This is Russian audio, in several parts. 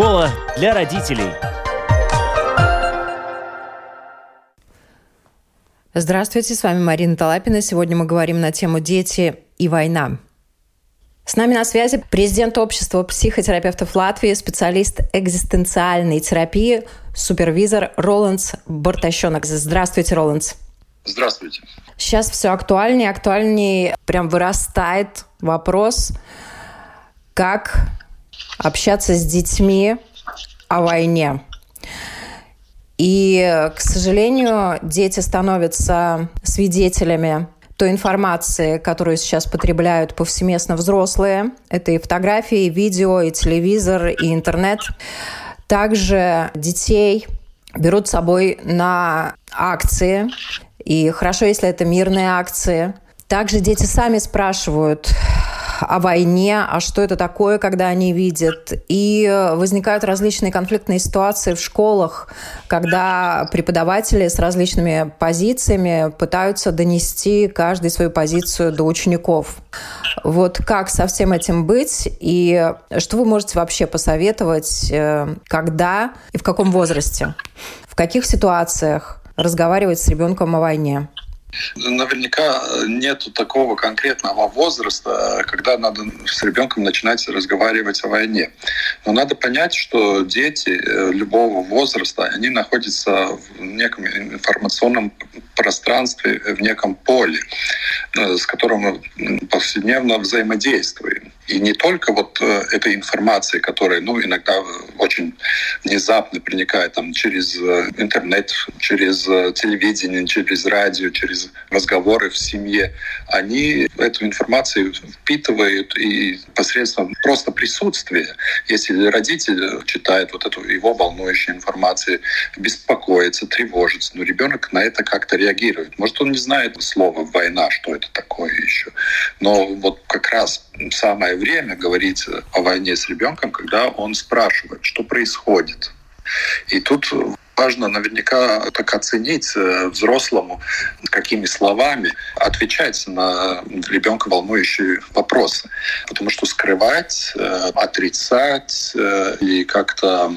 Школа для родителей. Здравствуйте, с вами Марина Талапина. Сегодня мы говорим на тему «Дети и война». С нами на связи президент общества психотерапевтов Латвии, специалист экзистенциальной терапии, супервизор Роландс Бартащенок. Здравствуйте, Роландс. Здравствуйте. Сейчас все актуальнее, актуальнее прям вырастает вопрос, как общаться с детьми о войне. И, к сожалению, дети становятся свидетелями той информации, которую сейчас потребляют повсеместно взрослые. Это и фотографии, и видео, и телевизор, и интернет. Также детей берут с собой на акции. И хорошо, если это мирные акции. Также дети сами спрашивают, о войне, а что это такое, когда они видят. И возникают различные конфликтные ситуации в школах, когда преподаватели с различными позициями пытаются донести каждый свою позицию до учеников. Вот как со всем этим быть и что вы можете вообще посоветовать, э, когда и в каком возрасте, в каких ситуациях разговаривать с ребенком о войне? Наверняка нет такого конкретного возраста, когда надо с ребенком начинать разговаривать о войне. Но надо понять, что дети э, любого возраста, они находятся в неком информационном пространстве, в неком поле, э, с которым мы повседневно взаимодействуем. И не только вот э, этой информации, которая ну, иногда очень внезапно проникает там, через э, интернет, через э, телевидение, через радио, через разговоры в семье, они эту информацию впитывают и посредством просто присутствия, если родитель читает вот эту его волнующую информацию, беспокоится, тревожится, но ребенок на это как-то реагирует. Может, он не знает слова «война», что это такое еще. Но вот как раз самое время говорить о войне с ребенком, когда он спрашивает, что происходит. И тут важно наверняка так оценить э, взрослому, какими словами отвечать на ребенка волнующие вопросы. Потому что скрывать, э, отрицать э, или как-то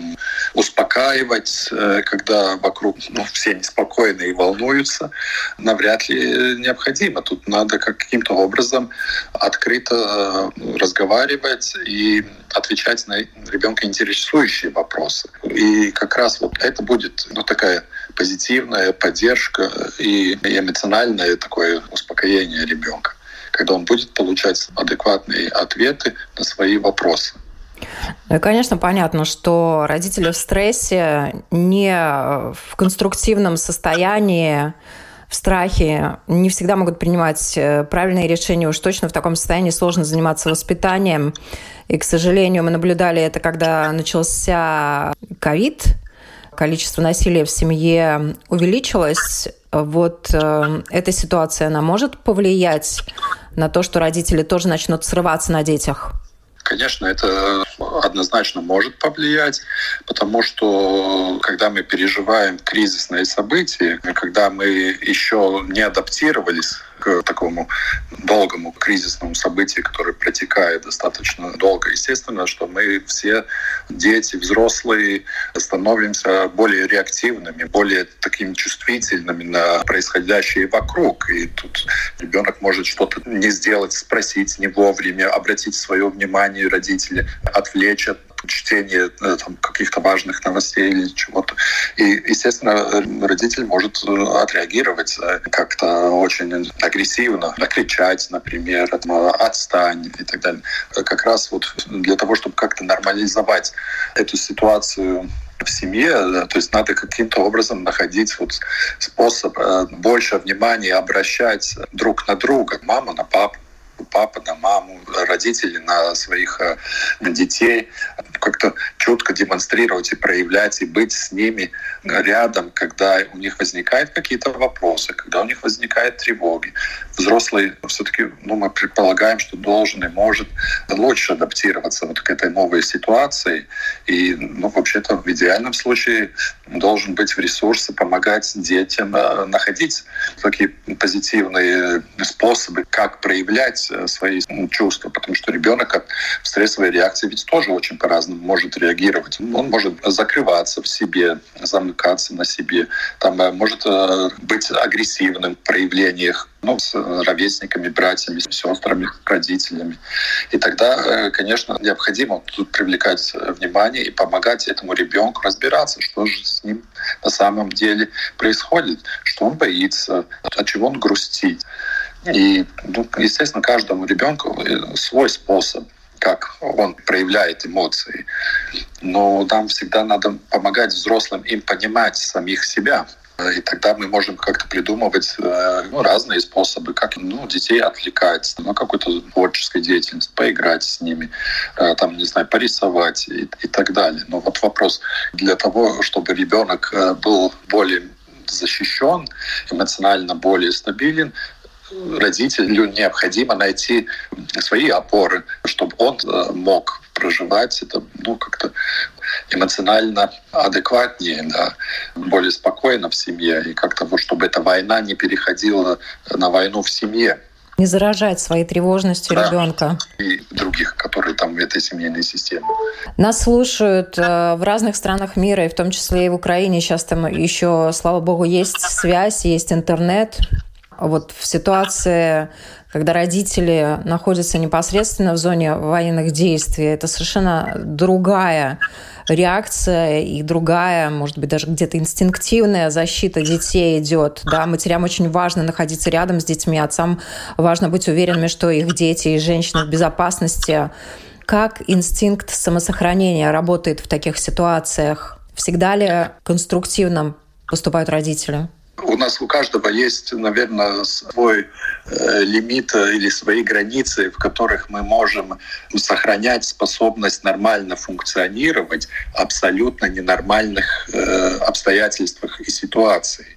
успокаивать, когда вокруг ну, все неспокойны и волнуются, навряд ли необходимо. Тут надо каким-то образом открыто разговаривать и отвечать на ребенка интересующие вопросы. И как раз вот это будет ну, такая позитивная поддержка и эмоциональное такое успокоение ребенка, когда он будет получать адекватные ответы на свои вопросы. Ну и, конечно, понятно, что родители в стрессе не в конструктивном состоянии в страхе, не всегда могут принимать э, правильные решения. Уж точно в таком состоянии сложно заниматься воспитанием. И, к сожалению, мы наблюдали это, когда начался ковид, количество насилия в семье увеличилось. Вот э, эта ситуация, она может повлиять на то, что родители тоже начнут срываться на детях? Конечно, это однозначно может повлиять, потому что когда мы переживаем кризисные события, когда мы еще не адаптировались к такому долгому кризисному событию, которое протекает достаточно долго. Естественно, что мы все, дети, взрослые, становимся более реактивными, более такими чувствительными на происходящее вокруг. И тут ребенок может что-то не сделать, спросить не вовремя, обратить свое внимание родители, отвлечь от чтение э, там, каких-то важных новостей или чего-то. И, естественно, родитель может э, отреагировать э, как-то очень агрессивно, накричать, например, отстань и так далее. Как раз вот для того, чтобы как-то нормализовать эту ситуацию в семье, то есть надо каким-то образом находить вот способ больше внимания обращать друг на друга, мама на папу, папа на маму, родители на своих э, детей, как-то четко демонстрировать и проявлять, и быть с ними рядом, когда у них возникают какие-то вопросы, когда у них возникают тревоги. Взрослый все-таки, ну, мы предполагаем, что должен и может лучше адаптироваться вот к этой новой ситуации. И, ну, вообще-то в идеальном случае должен быть в ресурсе помогать детям э, находить такие позитивные способы, как проявлять проявлять э, свои чувства, потому что ребенок в стрессовой реакции ведь тоже очень по-разному может реагировать. Он может закрываться в себе, замыкаться на себе, там может быть агрессивным в проявлениях ну, с ровесниками, братьями, сестрами, родителями. И тогда, конечно, необходимо тут привлекать внимание и помогать этому ребенку разбираться, что же с ним на самом деле происходит, что он боится, от чего он грустит. И, ну, естественно, каждому ребенку э, свой способ как он проявляет эмоции. Но нам всегда надо помогать взрослым им понимать самих себя. И тогда мы можем как-то придумывать э, ну, разные способы, как ну, детей отвлекать на какую-то творческой деятельность, поиграть с ними, э, там, не знаю, порисовать и, и так далее. Но вот вопрос для того, чтобы ребенок был более защищен, эмоционально более стабилен, родителю необходимо найти свои опоры, чтобы он э, мог проживать это ну, как-то эмоционально адекватнее, да, более спокойно в семье, и как-то вот, чтобы эта война не переходила на войну в семье. Не заражать своей тревожностью да, ребенка. И других, которые там в этой семейной системе. Нас слушают э, в разных странах мира, и в том числе и в Украине. Сейчас там еще, слава богу, есть связь, есть интернет. Вот в ситуации, когда родители находятся непосредственно в зоне военных действий, это совершенно другая реакция и другая, может быть, даже где-то инстинктивная защита детей идет. Да? Матерям очень важно находиться рядом с детьми, отцам важно быть уверенными, что их дети и женщины в безопасности. Как инстинкт самосохранения работает в таких ситуациях? Всегда ли конструктивно поступают родители? У нас у каждого есть, наверное, свой э, лимит э, или свои границы, в которых мы можем сохранять способность нормально функционировать в абсолютно ненормальных э, обстоятельствах и ситуациях.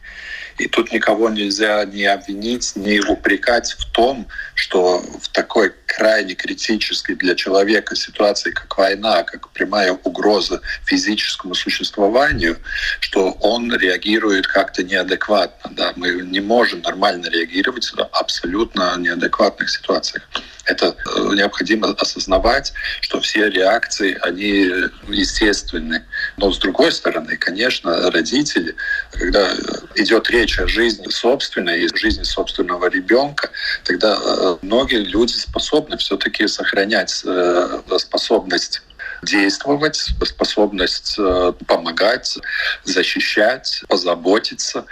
И тут никого нельзя ни обвинить, ни упрекать в том, что в такой крайне критической для человека ситуации, как война, как прямая угроза физическому существованию, что он реагирует как-то неадекватно. Да? Мы не можем нормально реагировать в абсолютно неадекватных ситуациях. Это э, необходимо осознавать, что все реакции, они естественны. Но с другой стороны, конечно, родители, когда идет речь о жизни собственной и жизни собственного ребенка, тогда э, многие люди способны все-таки сохранять э, способность действовать, способность э, помогать, защищать, позаботиться.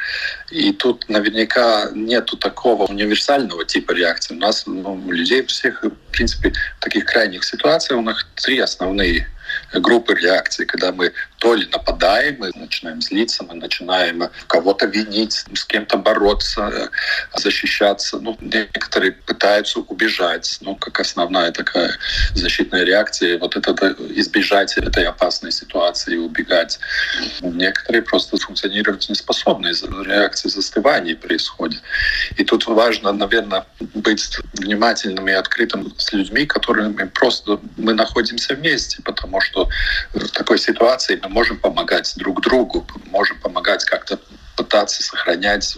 И тут наверняка нету такого универсального типа реакции. У нас ну, у людей всех, в принципе, в таких крайних ситуациях у нас три основные группы реакции, когда мы то ли нападаем, мы начинаем злиться, мы начинаем кого-то винить, с кем-то бороться, защищаться. Ну, некоторые пытаются убежать, ну, как основная такая защитная реакция, вот это избежать этой опасной ситуации и убегать. Некоторые просто функционировать не способны, реакции застывания происходит. И тут важно, наверное, быть внимательным и открытым с людьми, которыми просто мы находимся вместе, потому что в такой ситуации мы можем помогать друг другу, можем помогать как-то пытаться сохранять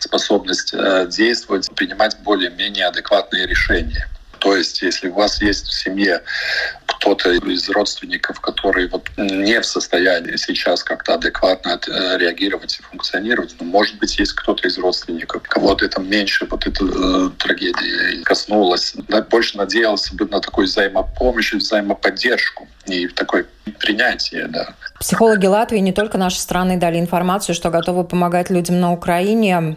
способность э, действовать, принимать более-менее адекватные решения. То есть, если у вас есть в семье кто-то из родственников, который вот не в состоянии сейчас как-то адекватно э, реагировать и функционировать, но, может быть, есть кто-то из родственников, кого-то это меньше вот эта э, трагедия коснулась. Больше надеялся бы на такую взаимопомощь взаимоподдержку и такое принятие, да. Психологи Латвии не только нашей страны дали информацию, что готовы помогать людям на Украине.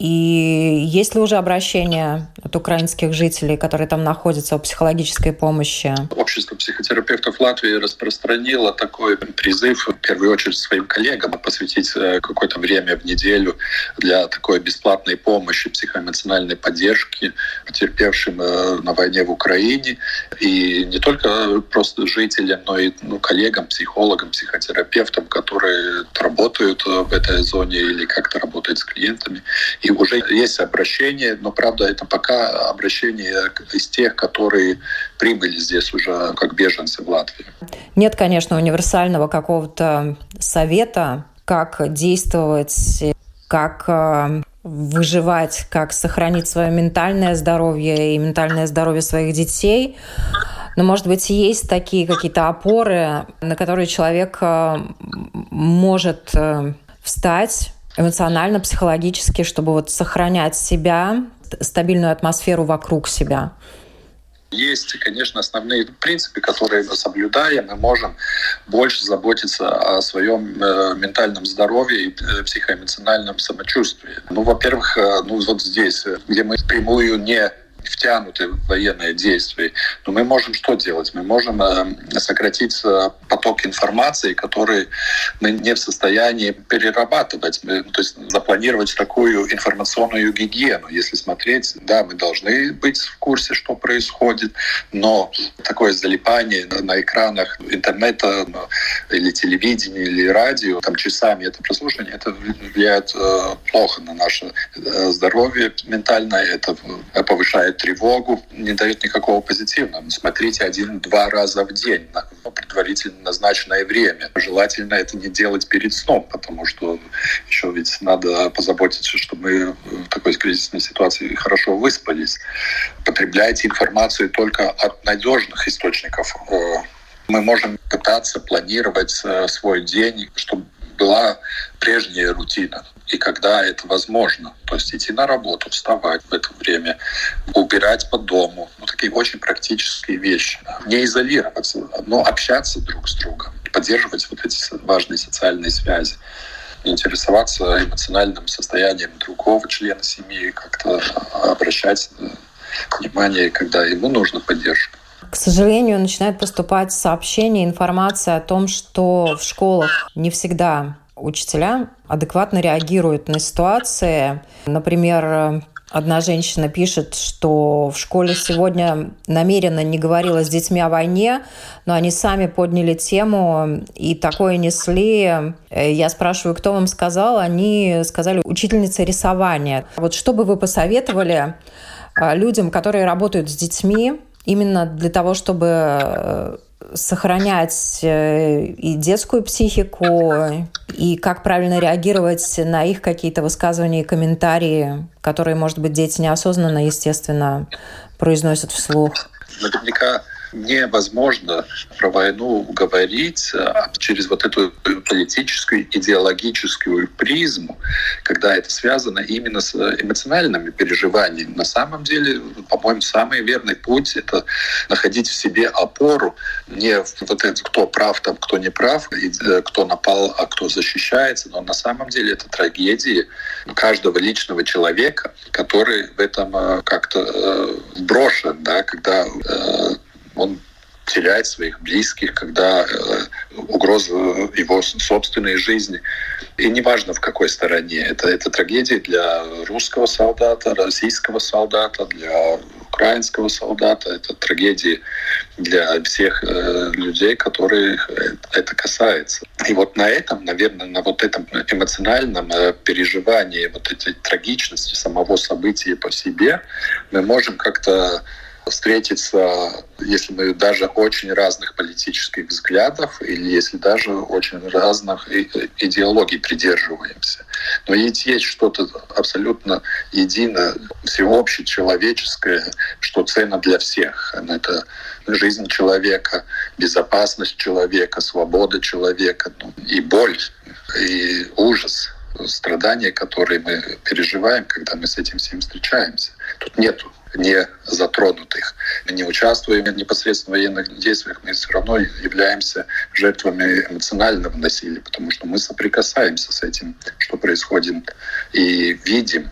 И есть ли уже обращения от украинских жителей, которые там находятся, о психологической помощи? Общество психотерапевтов Латвии распространило такой призыв, в первую очередь, своим коллегам посвятить э, какое-то время в неделю для такой бесплатной помощи, психоэмоциональной поддержки потерпевшим э, на войне в Украине. И не только просто жителям, но и ну, коллегам, психологам, психотерапевтам, которые работают в этой зоне или как-то работают с клиентами. И уже есть обращение, но, правда, это пока обращение из тех, которые прибыли здесь уже как беженцы в Латвии. Нет, конечно, универсального какого-то совета, как действовать, как э, выживать, как сохранить свое ментальное здоровье и ментальное здоровье своих детей. Но, может быть, есть такие какие-то опоры, на которые человек э, может э, встать эмоционально, психологически, чтобы вот сохранять себя, стабильную атмосферу вокруг себя. Есть, конечно, основные принципы, которые мы соблюдаем. Мы можем больше заботиться о своем э, ментальном здоровье и психоэмоциональном самочувствии. Ну, во-первых, ну вот здесь, где мы прямую не втянуты в военные действия. Но мы можем что делать? Мы можем э, сократить э, поток информации, который мы не в состоянии перерабатывать. Мы, то есть запланировать такую информационную гигиену. Если смотреть, да, мы должны быть в курсе, что происходит, но такое залипание на экранах интернета или телевидения, или радио, там часами это прослушивание, это влияет э, плохо на наше здоровье ментальное, это повышает тревогу, не дает никакого позитивного. Смотрите один-два раза в день на предварительно назначенное время. Желательно это не делать перед сном, потому что еще ведь надо позаботиться, чтобы мы в такой кризисной ситуации хорошо выспались. Потребляйте информацию только от надежных источников. Э, мы можем пытаться планировать э, свой день, чтобы была прежняя рутина и когда это возможно. То есть идти на работу, вставать в это время, убирать по дому. Ну, такие очень практические вещи. Не изолироваться, но общаться друг с другом, поддерживать вот эти важные социальные связи интересоваться эмоциональным состоянием другого члена семьи, как-то обращать внимание, когда ему нужно поддержка. К сожалению, начинают поступать сообщения, информация о том, что в школах не всегда учителя адекватно реагируют на ситуации. Например, Одна женщина пишет, что в школе сегодня намеренно не говорила с детьми о войне, но они сами подняли тему и такое несли. Я спрашиваю, кто вам сказал? Они сказали, учительница рисования. Вот что бы вы посоветовали а, людям, которые работают с детьми, именно для того, чтобы э, сохранять э, и детскую психику, и как правильно реагировать на их какие-то высказывания и комментарии, которые, может быть, дети неосознанно, естественно, произносят вслух. Наверняка невозможно про войну говорить а, через вот эту политическую, идеологическую призму, когда это связано именно с эмоциональными переживаниями. На самом деле, по-моему, самый верный путь — это находить в себе опору не вот это, кто прав, там, кто не прав, э, кто напал, а кто защищается, но на самом деле это трагедии каждого личного человека, который в этом э, как-то э, брошен, да, когда теряет своих близких, когда э, угроза его собственной жизни. И неважно, в какой стороне. Это, это трагедия для русского солдата, российского солдата, для украинского солдата. Это трагедия для всех э, людей, которых это касается. И вот на этом, наверное, на вот этом эмоциональном э, переживании вот этой трагичности самого события по себе мы можем как-то встретиться, если мы даже очень разных политических взглядов или если даже очень разных идеологий придерживаемся. Но ведь есть что-то абсолютно единое, всеобщее, человеческое, что ценно для всех. Это жизнь человека, безопасность человека, свобода человека ну, и боль, и ужас страдания, которые мы переживаем, когда мы с этим всем встречаемся. Тут нету не затронутых. Мы не участвуем в непосредственно военных действиях, мы все равно являемся жертвами эмоционального насилия, потому что мы соприкасаемся с этим, что происходит, и видим,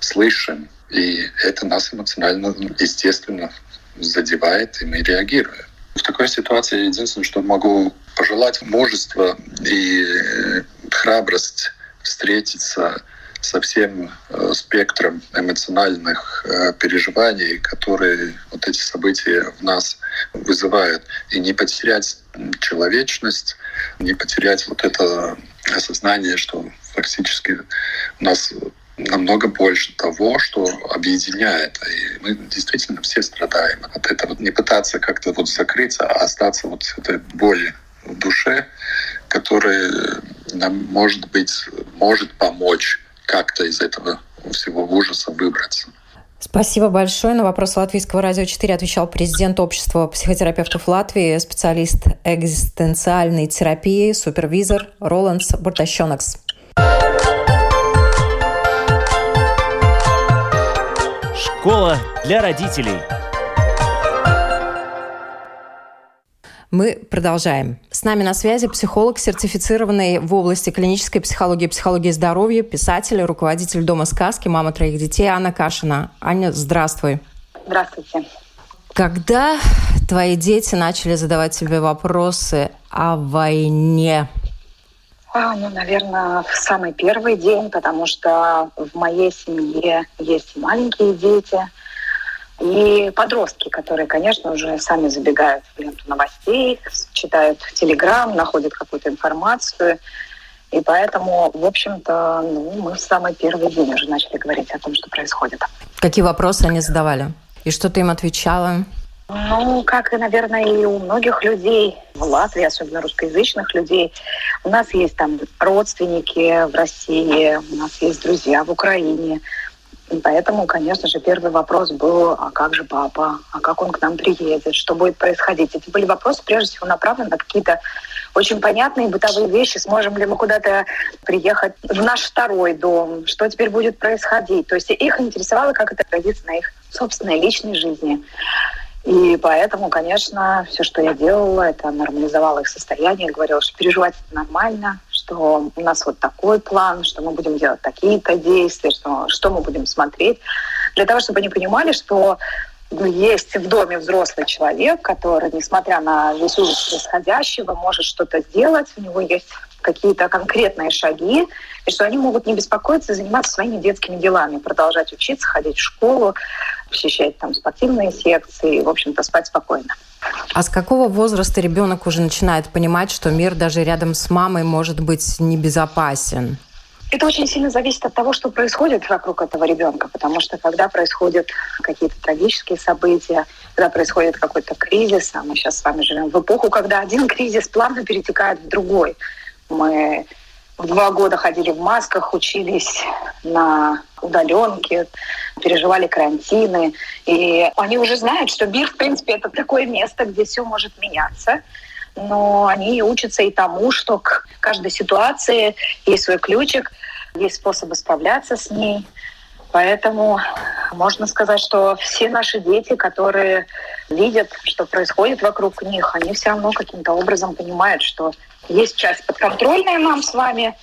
слышим, и это нас эмоционально, естественно, задевает, и мы реагируем. В такой ситуации единственное, что могу пожелать мужество и храбрость встретиться со всем э, спектром эмоциональных э, переживаний, которые вот эти события в нас вызывают. И не потерять человечность, не потерять вот это осознание, что фактически нас намного больше того, что объединяет. И мы действительно все страдаем от этого. Не пытаться как-то вот закрыться, а остаться вот с этой боли в душе, которая нам, может быть, может помочь как-то из этого всего ужаса выбраться. Спасибо большое. На вопрос Латвийского радио 4 отвечал президент общества психотерапевтов Латвии, специалист экзистенциальной терапии, супервизор Роландс Бортащенокс. Школа для родителей. Мы продолжаем. С нами на связи психолог, сертифицированный в области клинической психологии и психологии здоровья, писатель, руководитель Дома сказки, мама троих детей Анна Кашина. Аня, здравствуй. Здравствуйте. Когда твои дети начали задавать тебе вопросы о войне? А, ну, наверное, в самый первый день, потому что в моей семье есть маленькие дети – и подростки, которые, конечно, уже сами забегают в ленту новостей, читают телеграм, находят какую-то информацию. И поэтому, в общем-то, ну, мы в самый первый день уже начали говорить о том, что происходит. Какие вопросы они задавали? И что ты им отвечала? Ну, как и, наверное, и у многих людей в Латвии, особенно русскоязычных людей, у нас есть там родственники в России, у нас есть друзья в Украине, поэтому, конечно же, первый вопрос был, а как же папа, а как он к нам приедет, что будет происходить. Эти были вопросы, прежде всего, направлены на какие-то очень понятные бытовые вещи. Сможем ли мы куда-то приехать в наш второй дом, что теперь будет происходить. То есть их интересовало, как это отразится на их собственной личной жизни. И поэтому, конечно, все, что я делала, это нормализовало их состояние, говорила, что переживать это нормально, что у нас вот такой план, что мы будем делать такие-то действия, что, что мы будем смотреть, для того, чтобы они понимали, что ну, есть в доме взрослый человек, который, несмотря на весь ужас происходящего, может что-то сделать, у него есть какие-то конкретные шаги, и что они могут не беспокоиться и заниматься своими детскими делами, продолжать учиться, ходить в школу, посещать там спортивные секции, в общем-то, спать спокойно. А с какого возраста ребенок уже начинает понимать, что мир даже рядом с мамой может быть небезопасен? Это очень сильно зависит от того, что происходит вокруг этого ребенка, потому что когда происходят какие-то трагические события, когда происходит какой-то кризис, а мы сейчас с вами живем в эпоху, когда один кризис плавно перетекает в другой. Мы два года ходили в масках, учились на удаленке, переживали карантины. И они уже знают, что мир, в принципе, это такое место, где все может меняться. Но они учатся и тому, что к каждой ситуации есть свой ключик, есть способы справляться с ней. Поэтому можно сказать, что все наши дети, которые видят, что происходит вокруг них, они все равно каким-то образом понимают, что есть часть подконтрольная нам с вами,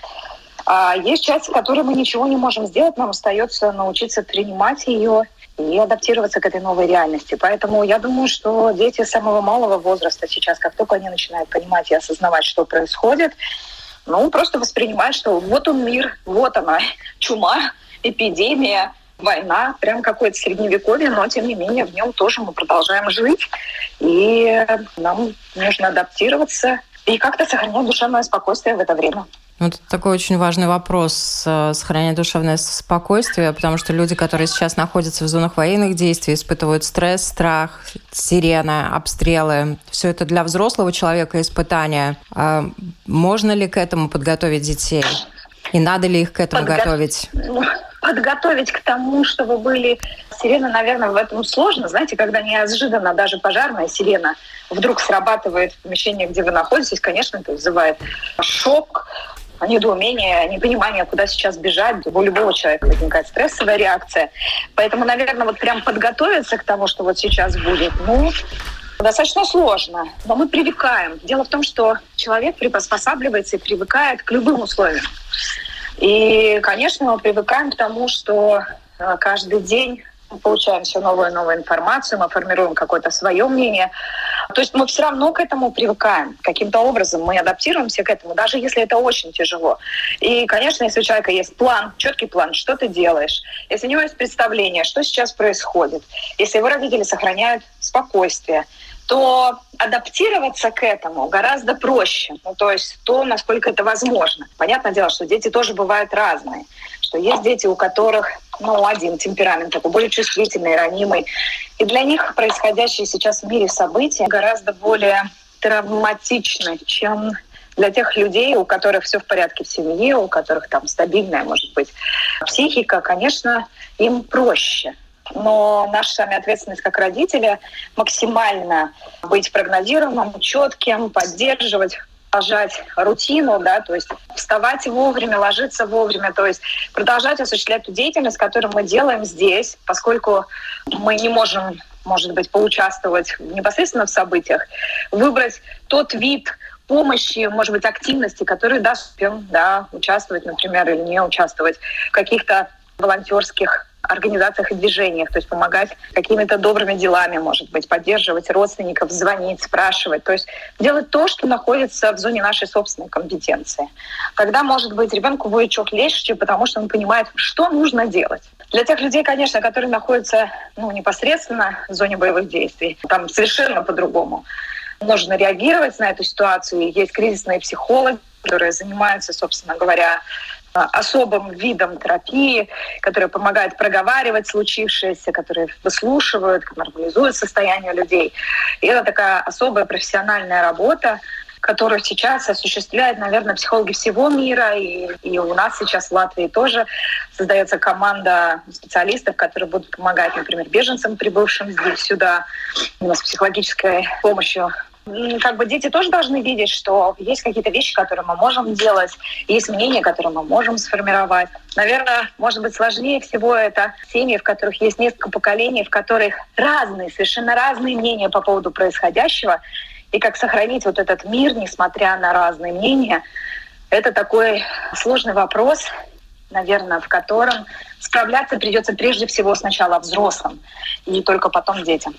а есть часть, с которой мы ничего не можем сделать, нам остается научиться принимать ее и адаптироваться к этой новой реальности. Поэтому я думаю, что дети самого малого возраста сейчас, как только они начинают понимать и осознавать, что происходит, ну, просто воспринимают, что вот он мир, вот она, чума, эпидемия, война, прям какое-то средневековье, но тем не менее в нем тоже мы продолжаем жить, и нам нужно адаптироваться и как-то сохранять душевное спокойствие в это время. Ну, это такой очень важный вопрос э, сохранять душевное спокойствие, потому что люди, которые сейчас находятся в зонах военных действий, испытывают стресс, страх, сирена, обстрелы. Все это для взрослого человека испытание. А можно ли к этому подготовить детей? И надо ли их к этому Подго... готовить? Подготовить к тому, чтобы были сирены, наверное, в этом сложно. Знаете, когда неожиданно даже пожарная сирена вдруг срабатывает в помещении, где вы находитесь, конечно, это вызывает шок, недоумение, непонимание, куда сейчас бежать. У любого человека возникает стрессовая реакция. Поэтому, наверное, вот прям подготовиться к тому, что вот сейчас будет, ну, достаточно сложно. Но мы привыкаем. Дело в том, что человек приспосабливается и привыкает к любым условиям. И, конечно, мы привыкаем к тому, что э, каждый день мы получаем все новую и новую информацию, мы формируем какое-то свое мнение. То есть мы все равно к этому привыкаем. Каким-то образом мы адаптируемся к этому, даже если это очень тяжело. И, конечно, если у человека есть план, четкий план, что ты делаешь, если у него есть представление, что сейчас происходит, если его родители сохраняют спокойствие, то адаптироваться к этому гораздо проще. Ну, то есть то, насколько это возможно. Понятное дело, что дети тоже бывают разные. Что есть дети, у которых ну, один темперамент такой, более чувствительный, ранимый. И для них происходящие сейчас в мире события гораздо более травматичны, чем для тех людей, у которых все в порядке в семье, у которых там стабильная, может быть, психика, конечно, им проще. Но наша с вами ответственность как родители максимально быть прогнозируемым, четким, поддерживать продолжать рутину, да, то есть вставать вовремя, ложиться вовремя, то есть продолжать осуществлять ту деятельность, которую мы делаем здесь, поскольку мы не можем, может быть, поучаствовать непосредственно в событиях, выбрать тот вид помощи, может быть, активности, которые даст да, участвовать, например, или не участвовать в каких-то волонтерских организациях и движениях, то есть помогать какими-то добрыми делами, может быть, поддерживать родственников, звонить, спрашивать, то есть делать то, что находится в зоне нашей собственной компетенции. Когда, может быть, ребенку будет чуть легче, потому что он понимает, что нужно делать. Для тех людей, конечно, которые находятся ну, непосредственно в зоне боевых действий, там совершенно по-другому нужно реагировать на эту ситуацию. Есть кризисные психологи, которые занимаются, собственно говоря, особым видом терапии, которые помогают проговаривать случившееся, которые выслушивают, нормализуют состояние людей. И это такая особая профессиональная работа, которую сейчас осуществляют, наверное, психологи всего мира. И, и у нас сейчас в Латвии тоже создается команда специалистов, которые будут помогать, например, беженцам, прибывшим здесь сюда, с психологической помощью как бы дети тоже должны видеть, что есть какие-то вещи, которые мы можем делать, есть мнения, которые мы можем сформировать. Наверное, может быть, сложнее всего это семьи, в которых есть несколько поколений, в которых разные, совершенно разные мнения по поводу происходящего, и как сохранить вот этот мир, несмотря на разные мнения, это такой сложный вопрос, наверное, в котором справляться придется прежде всего сначала взрослым, и только потом детям.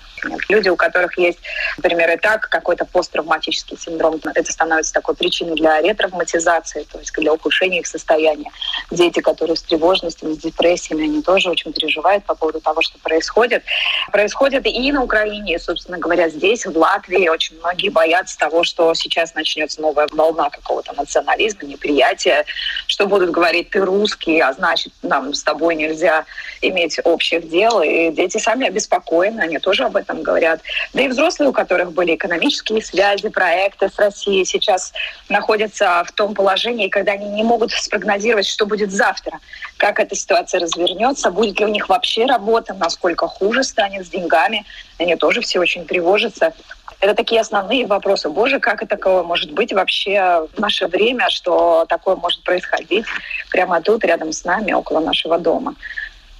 Люди, у которых есть, например, и так какой-то посттравматический синдром, это становится такой причиной для ретравматизации, то есть для ухудшения их состояния. Дети, которые с тревожностями, с депрессиями, они тоже очень переживают по поводу того, что происходит. Происходит и на Украине, и, собственно говоря, здесь, в Латвии, очень многие боятся того, что сейчас начнется новая волна какого-то национализма, неприятия, что будут говорить «ты русский», а значит, нам с тобой нельзя иметь общих дел, и дети сами обеспокоены, они тоже об этом говорят. Да и взрослые, у которых были экономические связи, проекты с Россией, сейчас находятся в том положении, когда они не могут спрогнозировать, что будет завтра, как эта ситуация развернется, будет ли у них вообще работа, насколько хуже станет с деньгами. Они тоже все очень тревожатся. Это такие основные вопросы. Боже, как это такое может быть вообще в наше время, что такое может происходить прямо тут, рядом с нами, около нашего дома.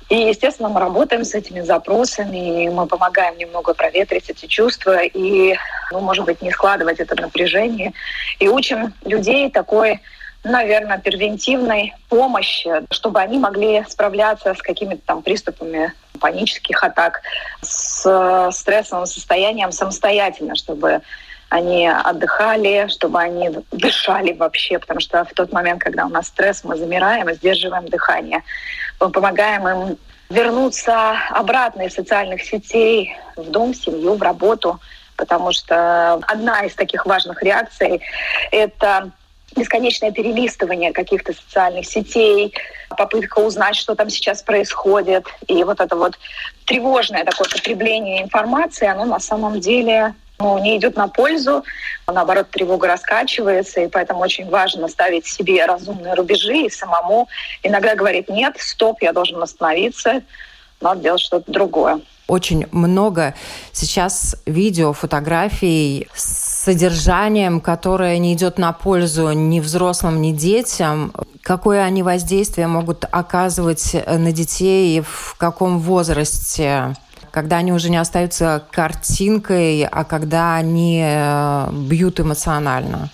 И, естественно, мы работаем с этими запросами, и мы помогаем немного проветрить эти чувства и, ну, может быть, не складывать это напряжение. И учим людей такой наверное, превентивной помощи, чтобы они могли справляться с какими-то там приступами панических атак, с стрессовым состоянием самостоятельно, чтобы они отдыхали, чтобы они дышали вообще, потому что в тот момент, когда у нас стресс, мы замираем и сдерживаем дыхание. Мы помогаем им вернуться обратно из социальных сетей в дом, в семью, в работу, потому что одна из таких важных реакций — это бесконечное перелистывание каких-то социальных сетей, попытка узнать, что там сейчас происходит. И вот это вот тревожное такое потребление информации, оно на самом деле ну, не идет на пользу, а наоборот, тревога раскачивается, и поэтому очень важно ставить себе разумные рубежи и самому иногда говорить, нет, стоп, я должен остановиться, надо делать что-то другое. Очень много сейчас видео, фотографий с содержанием, которое не идет на пользу ни взрослым, ни детям. Какое они воздействие могут оказывать на детей и в каком возрасте? когда они уже не остаются картинкой, а когда они э, бьют эмоционально?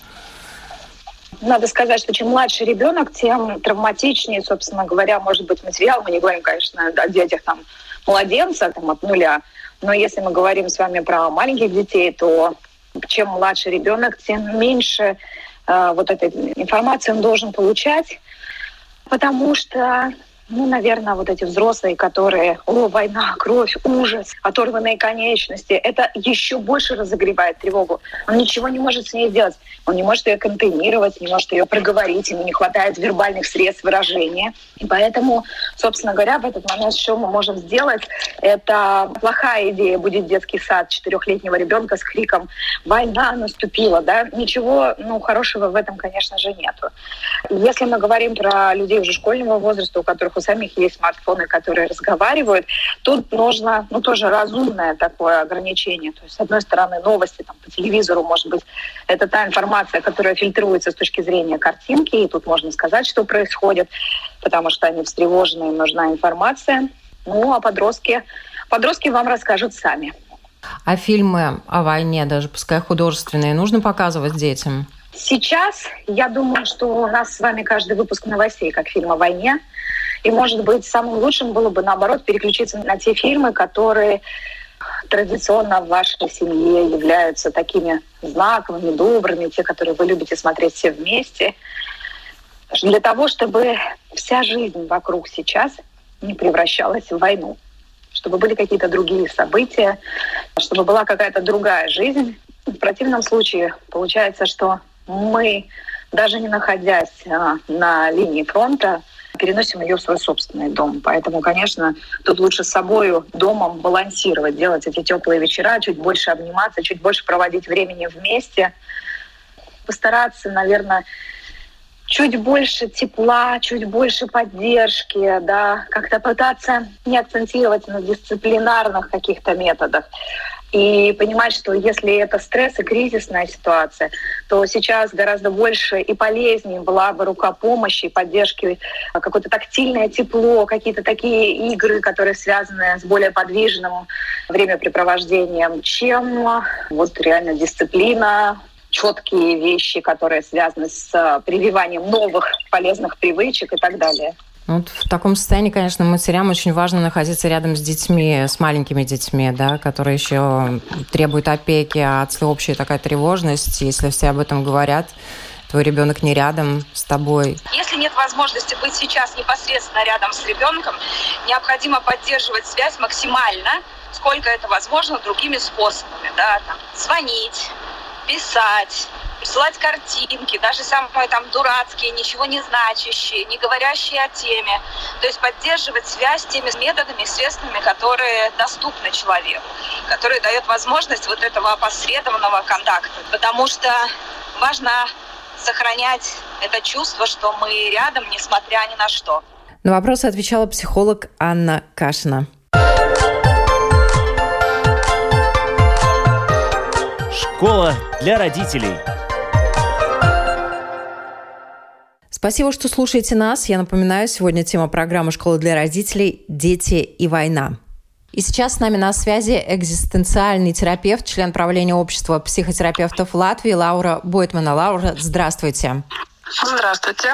Надо сказать, что чем младше ребенок, тем травматичнее, собственно говоря, может быть материал. Мы не говорим, конечно, о детях там младенца там, от нуля. Но если мы говорим с вами про маленьких детей, то чем младше ребенок, тем меньше э, вот этой информации он должен получать, потому что ну, наверное, вот эти взрослые, которые, о, война, кровь, ужас, оторванные конечности, это еще больше разогревает тревогу. Он ничего не может с ней сделать. Он не может ее контейнировать, не может ее проговорить, ему не хватает вербальных средств выражения. И поэтому, собственно говоря, в этот момент, что мы можем сделать, это плохая идея будет детский сад четырехлетнего ребенка с криком «Война наступила!» да? Ничего ну, хорошего в этом, конечно же, нету. Если мы говорим про людей уже школьного возраста, у которых у самих есть смартфоны, которые разговаривают, тут нужно ну, тоже разумное такое ограничение. То есть, с одной стороны, новости там, по телевизору, может быть, это та информация, которая фильтруется с точки зрения картинки, и тут можно сказать, что происходит, потому что они встревожены, им нужна информация. Ну, а подростки, подростки вам расскажут сами. А фильмы о войне, даже пускай художественные, нужно показывать детям? Сейчас я думаю, что у нас с вами каждый выпуск новостей, как фильм о войне. И, может быть, самым лучшим было бы, наоборот, переключиться на те фильмы, которые традиционно в вашей семье являются такими знаковыми, добрыми, те, которые вы любите смотреть все вместе, для того, чтобы вся жизнь вокруг сейчас не превращалась в войну, чтобы были какие-то другие события, чтобы была какая-то другая жизнь. В противном случае получается, что мы, даже не находясь а, на линии фронта, переносим ее в свой собственный дом. Поэтому, конечно, тут лучше с собой домом балансировать, делать эти теплые вечера, чуть больше обниматься, чуть больше проводить времени вместе. Постараться, наверное, чуть больше тепла, чуть больше поддержки, да, как-то пытаться не акцентировать на дисциплинарных каких-то методах, и понимать, что если это стресс и кризисная ситуация, то сейчас гораздо больше и полезнее была бы рука помощи, поддержки, какое-то тактильное тепло, какие-то такие игры, которые связаны с более подвижным времяпрепровождением, чем вот реально дисциплина, четкие вещи, которые связаны с прививанием новых полезных привычек и так далее. Ну, вот в таком состоянии, конечно, матерям очень важно находиться рядом с детьми, с маленькими детьми, да, которые еще требуют опеки, а всеобщая такая тревожность, если все об этом говорят, твой ребенок не рядом с тобой. Если нет возможности быть сейчас непосредственно рядом с ребенком, необходимо поддерживать связь максимально, сколько это возможно, другими способами, да, там, звонить, писать, присылать картинки, даже самые там дурацкие, ничего не значащие, не говорящие о теме. То есть поддерживать связь теми методами, средствами, которые доступны человеку, которые дают возможность вот этого опосредованного контакта. Потому что важно сохранять это чувство, что мы рядом, несмотря ни на что. На вопросы отвечала психолог Анна Кашина. Школа для родителей. Спасибо, что слушаете нас. Я напоминаю, сегодня тема программы «Школа для родителей. Дети и война». И сейчас с нами на связи экзистенциальный терапевт, член правления общества психотерапевтов Латвии Лаура Бойтмана. Лаура, здравствуйте. Здравствуйте.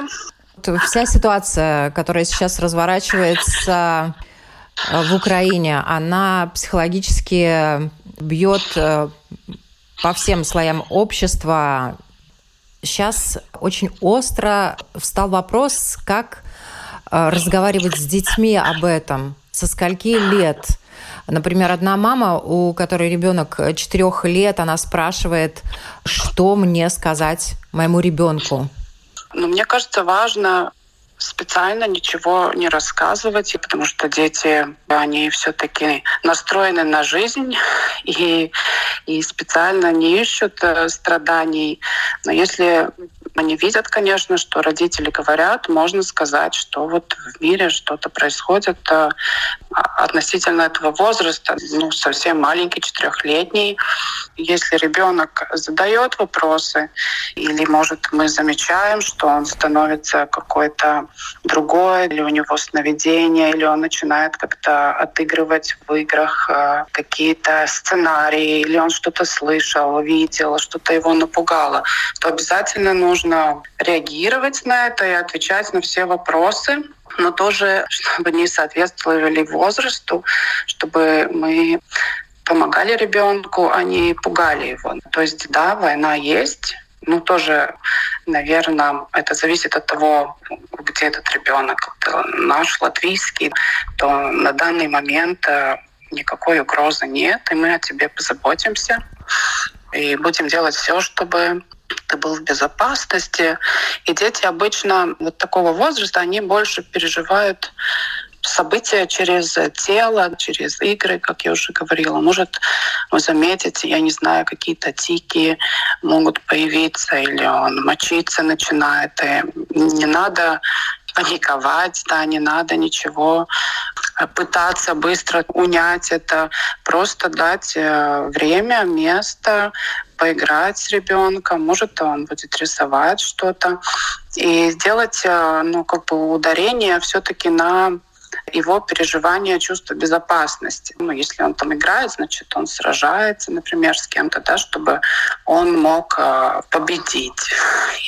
Вся ситуация, которая сейчас разворачивается э, в Украине, она психологически бьет э, по всем слоям общества, сейчас очень остро встал вопрос, как э, разговаривать с детьми об этом, со скольки лет. Например, одна мама, у которой ребенок четырех лет, она спрашивает, что мне сказать моему ребенку. Ну, мне кажется, важно специально ничего не рассказывать, потому что дети, они все-таки настроены на жизнь и, и специально не ищут э, страданий. Но если они видят, конечно, что родители говорят, можно сказать, что вот в мире что-то происходит э, относительно этого возраста, ну, совсем маленький, четырехлетний. Если ребенок задает вопросы, или, может, мы замечаем, что он становится какой-то другой, или у него сновидение, или он начинает как-то отыгрывать в играх э, какие-то сценарии, или он что-то слышал, видел, что-то его напугало, то обязательно нужно реагировать на это и отвечать на все вопросы но тоже, чтобы не соответствовали возрасту, чтобы мы помогали ребенку, а не пугали его. То есть, да, война есть, Ну, тоже, наверное, это зависит от того, где этот ребенок. Это наш латвийский, то на данный момент э, никакой угрозы нет, и мы о тебе позаботимся. И будем делать все, чтобы ты был в безопасности. И дети обычно вот такого возраста, они больше переживают события через тело, через игры, как я уже говорила. Может, вы заметите, я не знаю, какие-то тики могут появиться, или он мочиться начинает. И не надо паниковать, да, не надо ничего пытаться быстро унять это, просто дать э, время, место, поиграть с ребенком, может, он будет рисовать что-то, и сделать э, ну, как бы ударение все-таки на его переживание чувство безопасности. Ну, если он там играет, значит, он сражается, например, с кем-то, да, чтобы он мог э, победить.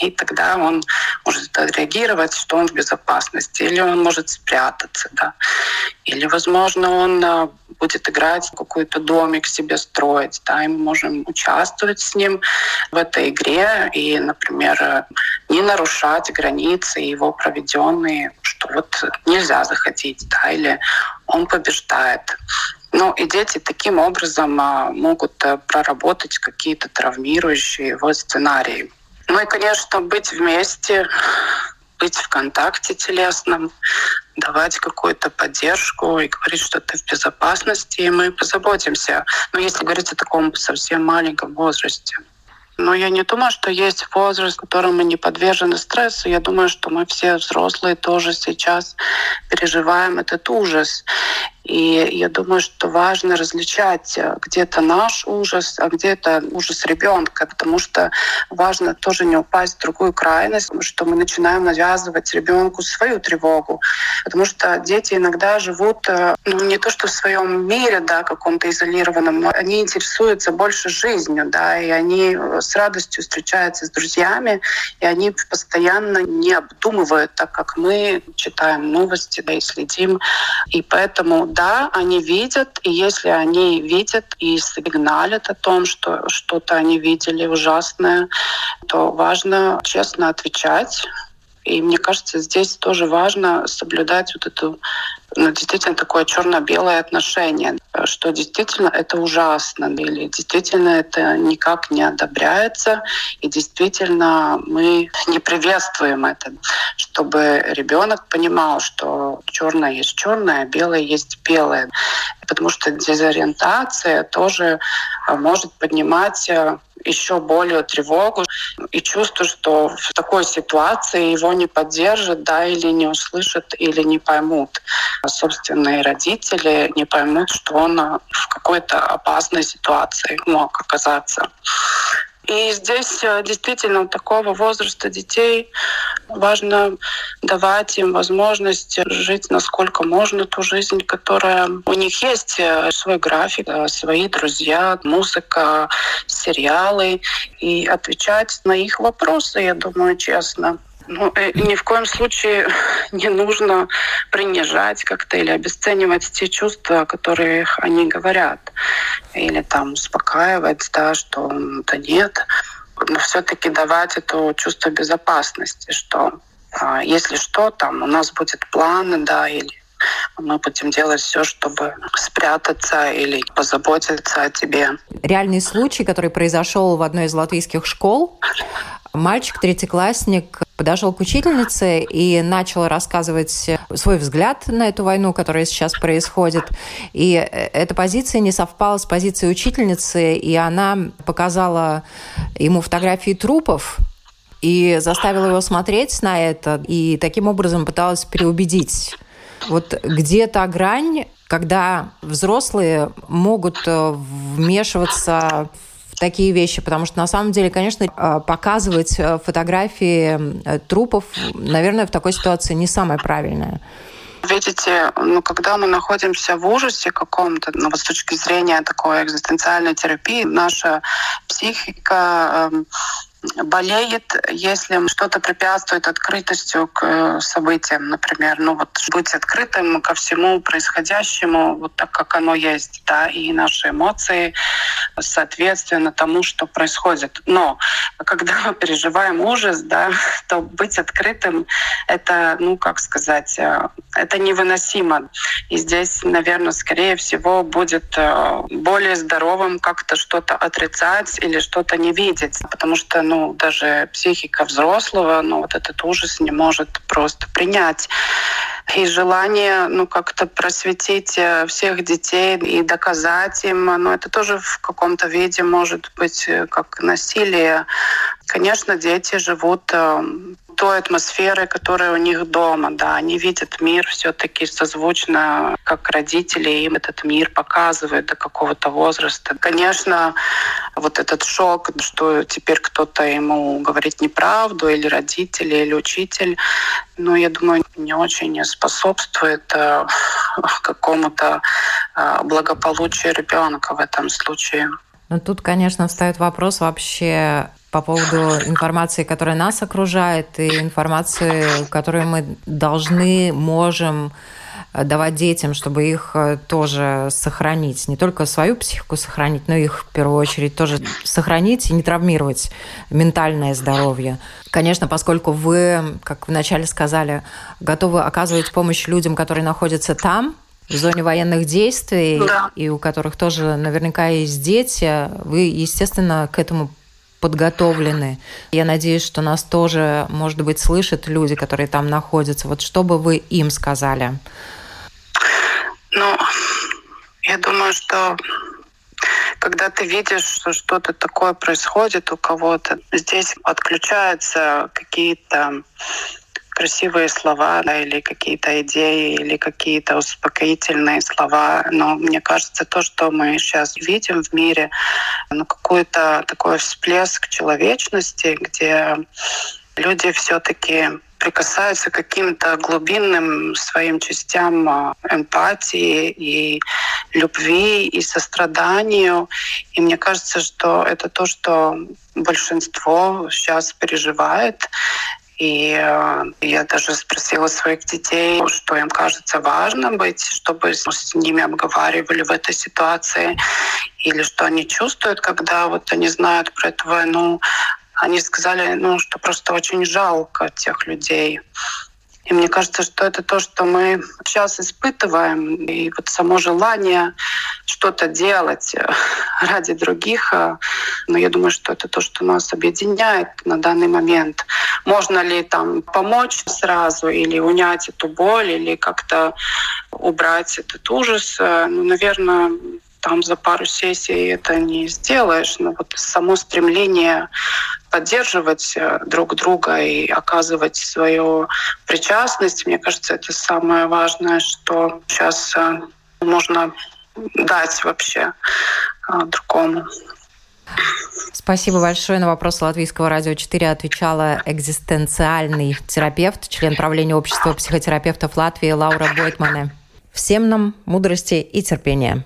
И тогда он может реагировать, что он в безопасности. Или он может спрятаться, да. Или, возможно, он э, будет играть какой-то домик себе строить, да, и мы можем участвовать с ним в этой игре и, например, не нарушать границы его проведенные, что вот нельзя заходить, да, или он побеждает. Ну и дети таким образом а, могут э, проработать какие-то травмирующие его сценарии. Ну и, конечно, быть вместе, быть в контакте телесном, давать какую-то поддержку и говорить, что ты в безопасности, и мы позаботимся. Но если говорить о таком совсем маленьком возрасте. Но я не думаю, что есть возраст, в котором мы не подвержены стрессу. Я думаю, что мы все взрослые тоже сейчас переживаем этот ужас. И я думаю, что важно различать э, где-то наш ужас, а где-то ужас ребенка, потому что важно тоже не упасть в другую крайность, что мы начинаем навязывать ребенку свою тревогу, потому что дети иногда живут э, ну, не то что в своем мире, да, каком-то изолированном, но они интересуются больше жизнью, да, и они э, с радостью встречаются с друзьями, и они постоянно не обдумывают, так как мы читаем новости, да, и следим, и поэтому да, они видят, и если они видят и сигналят о том, что что-то они видели ужасное, то важно честно отвечать. И мне кажется, здесь тоже важно соблюдать вот эту ну, действительно такое черно-белое отношение, что действительно это ужасно, или действительно это никак не одобряется, и действительно мы не приветствуем это, чтобы ребенок понимал, что черное есть черное, белое есть белое. Потому что дезориентация тоже а, может поднимать а, еще более тревогу и чувство, что в такой ситуации его не поддержат, да, или не услышат, или не поймут. Собственные родители не поймут, что он в какой-то опасной ситуации мог оказаться. И здесь э, действительно такого возраста детей важно давать им возможность жить насколько можно ту жизнь, которая у них есть, э, свой график, э, свои друзья, музыка, сериалы, и отвечать на их вопросы, я думаю, честно. Ну, ни в коем случае не нужно принижать как-то или обесценивать те чувства, которые они говорят. Или там успокаивать, да, что да нет. Но все-таки давать это чувство безопасности, что а, если что, там у нас будет план, да, или мы будем делать все, чтобы спрятаться или позаботиться о тебе. Реальный случай, который произошел в одной из латвийских школ. Мальчик, третьеклассник, подошел к учительнице и начал рассказывать свой взгляд на эту войну, которая сейчас происходит. И эта позиция не совпала с позицией учительницы, и она показала ему фотографии трупов, и заставила его смотреть на это, и таким образом пыталась переубедить. Вот где та грань, когда взрослые могут э, вмешиваться такие вещи, потому что на самом деле, конечно, э, показывать э, фотографии э, трупов, наверное, в такой ситуации не самое правильное. Видите, ну, когда мы находимся в ужасе каком-то, ну, с точки зрения такой экзистенциальной терапии, наша психика э, болеет, если что-то препятствует открытостью к э, событиям, например, ну вот быть открытым ко всему происходящему, вот так как оно есть, да, и наши эмоции соответственно тому, что происходит. Но когда мы переживаем ужас, да, то быть открытым это, ну как сказать, э, это невыносимо. И здесь, наверное, скорее всего будет э, более здоровым как-то что-то отрицать или что-то не видеть, потому что ну, даже психика взрослого ну, вот этот ужас не может просто принять. И желание ну, как-то просветить э, всех детей и доказать им, ну, это тоже в каком-то виде может быть э, как насилие. Конечно, дети живут той атмосферы, которая у них дома, да, они видят мир все-таки созвучно, как родители им этот мир показывают до какого-то возраста. Конечно, вот этот шок, что теперь кто-то ему говорит неправду, или родители, или учитель, ну, я думаю, не очень способствует э, какому-то э, благополучию ребенка в этом случае. Ну, тут, конечно, встает вопрос вообще по поводу информации, которая нас окружает, и информации, которую мы должны, можем э, давать детям, чтобы их э, тоже сохранить. Не только свою психику сохранить, но их в первую очередь тоже сохранить и не травмировать ментальное здоровье. Конечно, поскольку вы, как вначале сказали, готовы оказывать помощь людям, которые находятся там, в зоне военных действий, да. и у которых тоже наверняка есть дети, вы, естественно, к этому подготовлены. Я надеюсь, что нас тоже, может быть, слышат люди, которые там находятся. Вот что бы вы им сказали? Ну, я думаю, что когда ты видишь, что что-то такое происходит у кого-то, здесь отключаются какие-то красивые слова да, или какие-то идеи, или какие-то успокоительные слова. Но мне кажется, то, что мы сейчас видим в мире, ну, какой-то такой всплеск человечности, где люди все-таки прикасаются к каким-то глубинным своим частям а, эмпатии и любви и состраданию. И мне кажется, что это то, что большинство сейчас переживает. И э, я даже спросила своих детей, что им кажется важно быть, чтобы с ними обговаривали в этой ситуации, или что они чувствуют, когда вот они знают про эту войну. Они сказали, ну, что просто очень жалко тех людей. И мне кажется, что это то, что мы сейчас испытываем. И вот само желание что-то делать э, ради других, э, но я думаю, что это то, что нас объединяет на данный момент. Можно ли там помочь сразу или унять эту боль, или как-то убрать этот ужас? Э, ну, наверное, там за пару сессий это не сделаешь, но вот само стремление поддерживать э, друг друга и оказывать свою причастность, мне кажется, это самое важное, что сейчас э, можно дать вообще э, другому. Спасибо большое. На вопрос Латвийского радио 4 отвечала экзистенциальный терапевт, член правления общества психотерапевтов Латвии Лаура Бойтмане. Всем нам мудрости и терпения.